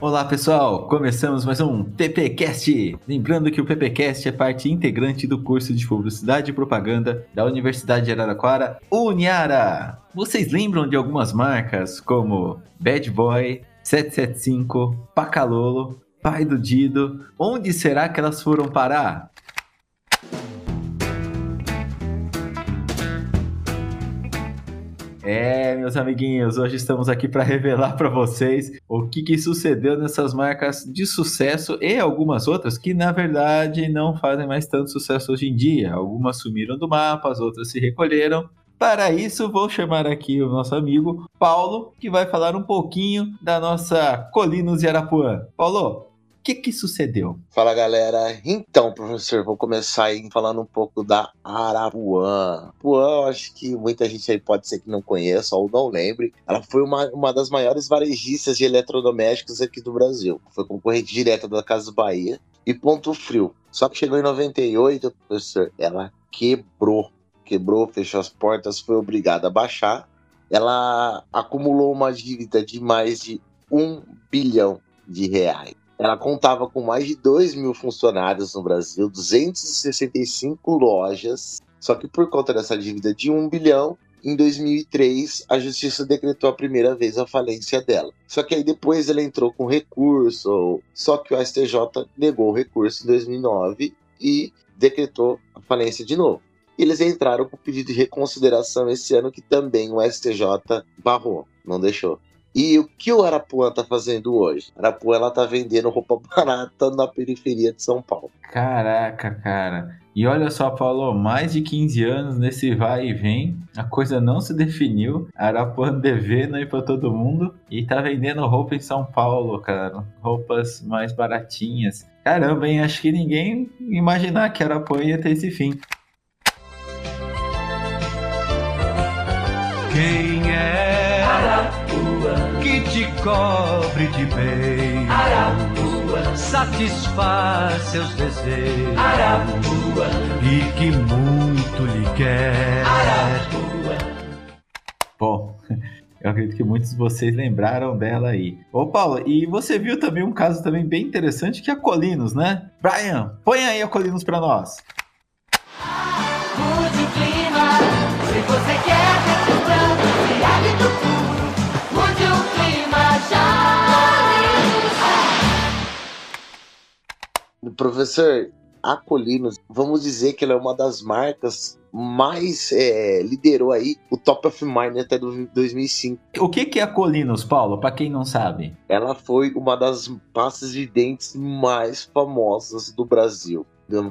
Olá pessoal, começamos mais um PPcast. Lembrando que o PPcast é parte integrante do curso de Publicidade e Propaganda da Universidade de Araraquara, Uniara. Vocês lembram de algumas marcas como Bad Boy, 775, Pacalolo, Pai do Dido? Onde será que elas foram parar? É, meus amiguinhos, hoje estamos aqui para revelar para vocês o que, que, sucedeu nessas marcas de sucesso e algumas outras que, na verdade, não fazem mais tanto sucesso hoje em dia. Algumas sumiram do mapa, as outras se recolheram. Para isso, vou chamar aqui o nosso amigo Paulo, que vai falar um pouquinho da nossa Colinos de Arapuã. Paulo, que que sucedeu? Fala galera, então professor, vou começar aí falando um pouco da Arapuã. Arapuã, eu acho que muita gente aí pode ser que não conheça ou não lembre. Ela foi uma, uma das maiores varejistas de eletrodomésticos aqui do Brasil. Foi concorrente direta da Casa Bahia e Ponto Frio. Só que chegou em 98, professor, ela quebrou. Quebrou, fechou as portas, foi obrigada a baixar. Ela acumulou uma dívida de mais de um bilhão de reais. Ela contava com mais de 2 mil funcionários no Brasil, 265 lojas. Só que por conta dessa dívida de 1 bilhão, em 2003 a justiça decretou a primeira vez a falência dela. Só que aí depois ela entrou com recurso, só que o STJ negou o recurso em 2009 e decretou a falência de novo. eles entraram com pedido de reconsideração esse ano que também o STJ barrou, não deixou. E o que o Arapuã tá fazendo hoje? Arapuã ela tá vendendo roupa barata na periferia de São Paulo. Caraca, cara. E olha só, Paulo, mais de 15 anos nesse vai e vem, a coisa não se definiu. Arapuã devendo aí pra todo mundo e tá vendendo roupa em São Paulo, cara. Roupas mais baratinhas. Caramba, hein? Acho que ninguém imaginar que Arapuã ia ter esse fim. Quem é que te cobre de bem? Arapuã satisfaz seus desejos. Arapuã e que muito lhe quer. Arapuã. Bom, eu acredito que muitos de vocês lembraram dela aí. Ô Paulo, e você viu também um caso também bem interessante que é a Colinos, né? Brian, põe aí a Colinos para nós. Mude o clima, se você quer Professor, a Colinos, vamos dizer que ela é uma das marcas mais é, liderou aí o Top of Mind até do 2005. O que que é a Colinos, Paulo? Para quem não sabe. Ela foi uma das pastas de dentes mais famosas do Brasil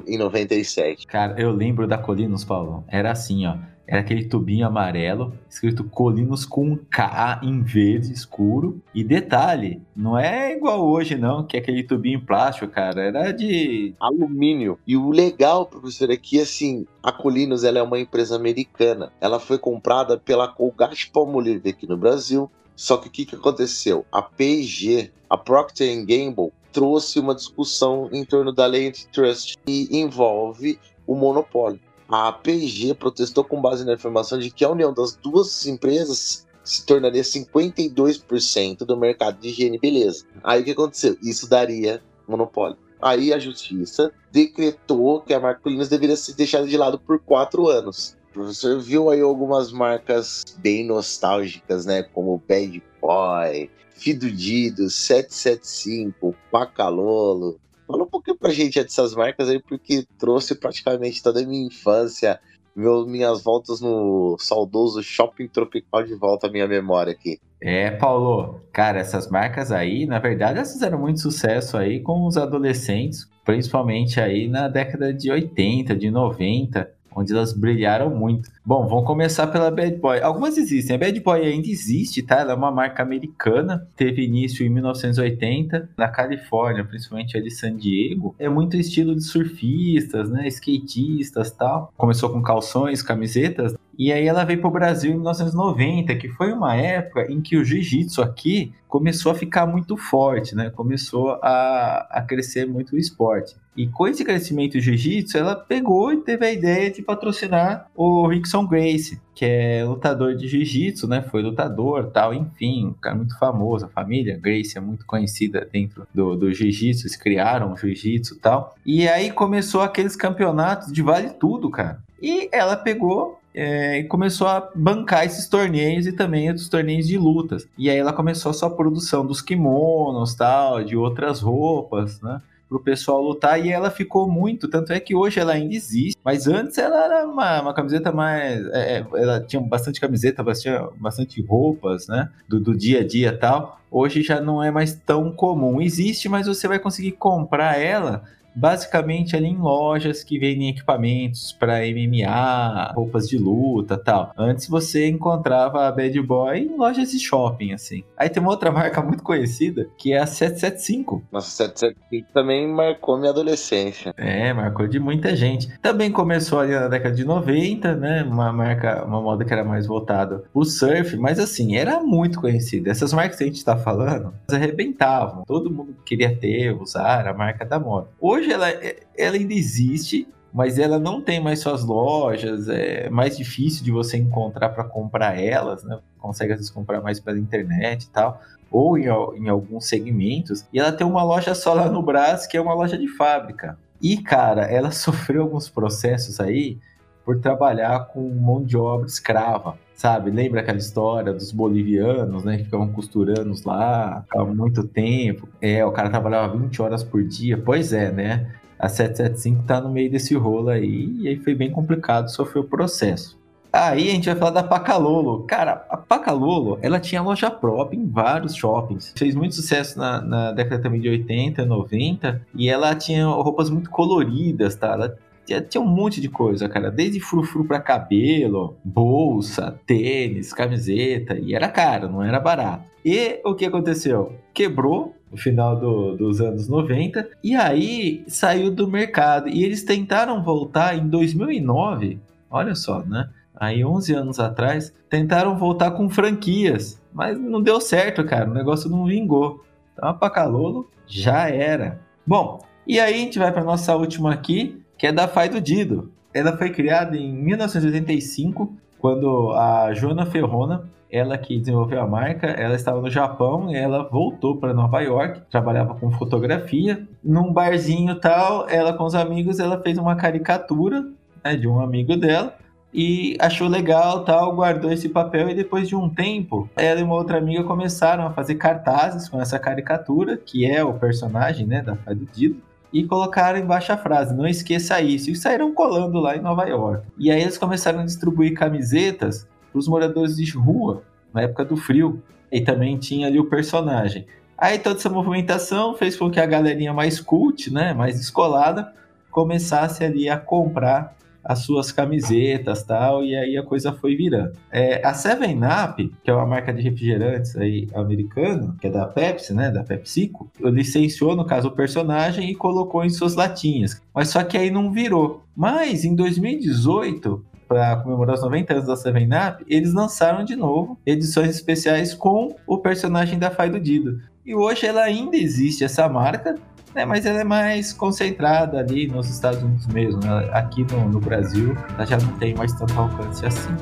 em 97. Cara, eu lembro da Colinos, Paulo. Era assim, ó. Era aquele tubinho amarelo, escrito Colinos com K em verde escuro. E detalhe, não é igual hoje, não, que é aquele tubinho em plástico, cara. Era de. alumínio. E o legal, professor, é que assim, a Colinos ela é uma empresa americana. Ela foi comprada pela Colgate Palmolive aqui no Brasil. Só que o que, que aconteceu? A P&G, a Procter Gamble, trouxe uma discussão em torno da lei antitrust que envolve o monopólio. A P&G protestou com base na informação de que a união das duas empresas se tornaria 52% do mercado de higiene e beleza. Aí o que aconteceu? Isso daria monopólio. Aí a justiça decretou que a marca Colinas deveria ser deixada de lado por quatro anos. O professor viu aí algumas marcas bem nostálgicas, né? Como Bad Boy, Fidudido, 775, Pacalolo. Fala um pouquinho pra gente dessas marcas aí, porque trouxe praticamente toda a minha infância, meu, minhas voltas no saudoso Shopping Tropical de volta à minha memória aqui. É, Paulo, cara, essas marcas aí, na verdade, elas fizeram muito sucesso aí com os adolescentes, principalmente aí na década de 80, de 90, onde elas brilharam muito. Bom, vamos começar pela Bad Boy. Algumas existem. A Bad Boy ainda existe, tá? Ela é uma marca americana, teve início em 1980 na Califórnia, principalmente ali em San Diego. É muito estilo de surfistas, né? Skatistas, tal. Começou com calções, camisetas E aí ela veio para o Brasil em 1990, que foi uma época em que o jiu-jitsu aqui começou a ficar muito forte, né? Começou a, a crescer muito o esporte. E com esse crescimento do jiu-jitsu, ela pegou e teve a ideia de patrocinar o Rickson Grace, que é lutador de jiu-jitsu, né? Foi lutador, tal, enfim, um cara muito famoso. A família Grace é muito conhecida dentro do, do jiu-jitsu, eles criaram o jiu-jitsu tal. E aí começou aqueles campeonatos de vale tudo, cara. E ela pegou é, e começou a bancar esses torneios e também os torneios de lutas. E aí ela começou a sua produção dos kimonos, tal, de outras roupas, né? Pro pessoal lutar e ela ficou muito, tanto é que hoje ela ainda existe, mas antes ela era uma, uma camiseta mais, é, é ela tinha bastante camiseta, bastante, bastante roupas, né, do, do dia a dia tal, hoje já não é mais tão comum, existe, mas você vai conseguir comprar ela basicamente ali em lojas que vendem equipamentos para MMA, roupas de luta tal. Antes você encontrava a Bad Boy em lojas de shopping, assim. Aí tem uma outra marca muito conhecida que é a 775. Nossa, 775 também marcou minha adolescência. É, marcou de muita gente. Também começou ali na década de 90, né? Uma marca, uma moda que era mais voltada pro surf, mas assim, era muito conhecida. Essas marcas que a gente tá falando, elas arrebentavam. Todo mundo queria ter, usar a marca da moda. Hoje hoje ela, ela ainda existe, mas ela não tem mais suas lojas, é mais difícil de você encontrar para comprar elas, né? Consegue às vezes comprar mais pela internet e tal, ou em, em alguns segmentos. E ela tem uma loja só lá no Brás, que é uma loja de fábrica. E, cara, ela sofreu alguns processos aí por trabalhar com mão de obra escrava, sabe? Lembra aquela história dos bolivianos, né? Que ficavam costurando lá há muito tempo. É, o cara trabalhava 20 horas por dia. Pois é, né? A 775 tá no meio desse rolo aí, e aí foi bem complicado sofrer o processo. Aí a gente vai falar da Pacalolo. Cara, a Pacalolo, ela tinha loja própria em vários shoppings. Fez muito sucesso na, na década também de 80, 90. E ela tinha roupas muito coloridas, tá? Ela tinha, tinha um monte de coisa, cara. Desde frufru para cabelo, bolsa, tênis, camiseta. E era caro, não era barato. E o que aconteceu? Quebrou no final do, dos anos 90 e aí saiu do mercado. E eles tentaram voltar em 2009. Olha só, né? Aí 11 anos atrás, tentaram voltar com franquias, mas não deu certo, cara. O negócio não vingou. Então a Pacalolo já era. Bom, e aí a gente vai para nossa última aqui, que é da Fai do Dido. Ela foi criada em 1985, quando a Joana Ferrona, ela que desenvolveu a marca, ela estava no Japão ela voltou para Nova York, trabalhava com fotografia. Num barzinho tal, ela com os amigos, ela fez uma caricatura né, de um amigo dela e achou legal, tal, guardou esse papel e depois de um tempo, ela e uma outra amiga começaram a fazer cartazes com essa caricatura, que é o personagem, né, da Fai do Dido e colocaram embaixo a frase: não esqueça isso. E saíram colando lá em Nova York. E aí eles começaram a distribuir camisetas para os moradores de rua, na época do frio. E também tinha ali o personagem. Aí toda essa movimentação fez com que a galerinha mais cult, né, mais descolada, começasse ali a comprar as suas camisetas tal, e aí a coisa foi virando. É, a Seven Up, que é uma marca de refrigerantes aí americana, que é da Pepsi, né, da PepsiCo, licenciou, no caso, o personagem e colocou em suas latinhas. Mas só que aí não virou. Mas em 2018, para comemorar os 90 anos da Seven Up, eles lançaram de novo edições especiais com o personagem da Fai do Dido. E hoje ela ainda existe essa marca, né, mas ela é mais concentrada ali nos Estados Unidos mesmo. Né? Aqui no, no Brasil, ela já não tem mais tanto alcance assim.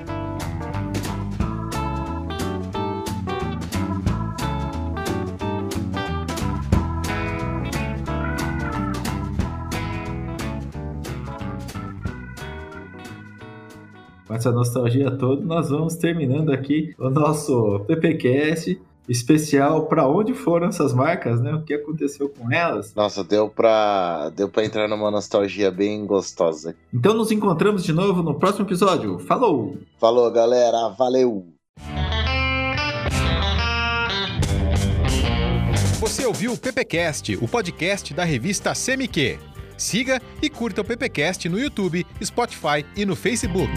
Essa nostalgia toda, nós vamos terminando aqui o nosso PPcast especial para onde foram essas marcas, né? O que aconteceu com elas? Nossa, deu para deu para entrar numa nostalgia bem gostosa. Então nos encontramos de novo no próximo episódio. Falou. Falou, galera. Valeu. Você ouviu o PPcast, o podcast da revista CMQ. Siga e curta o PPcast no YouTube, Spotify e no Facebook.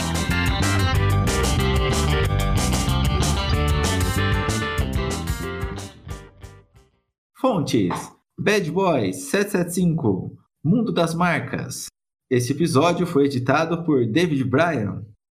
Fontes: Bad Boys 775 Mundo das Marcas. Esse episódio foi editado por David Bryan.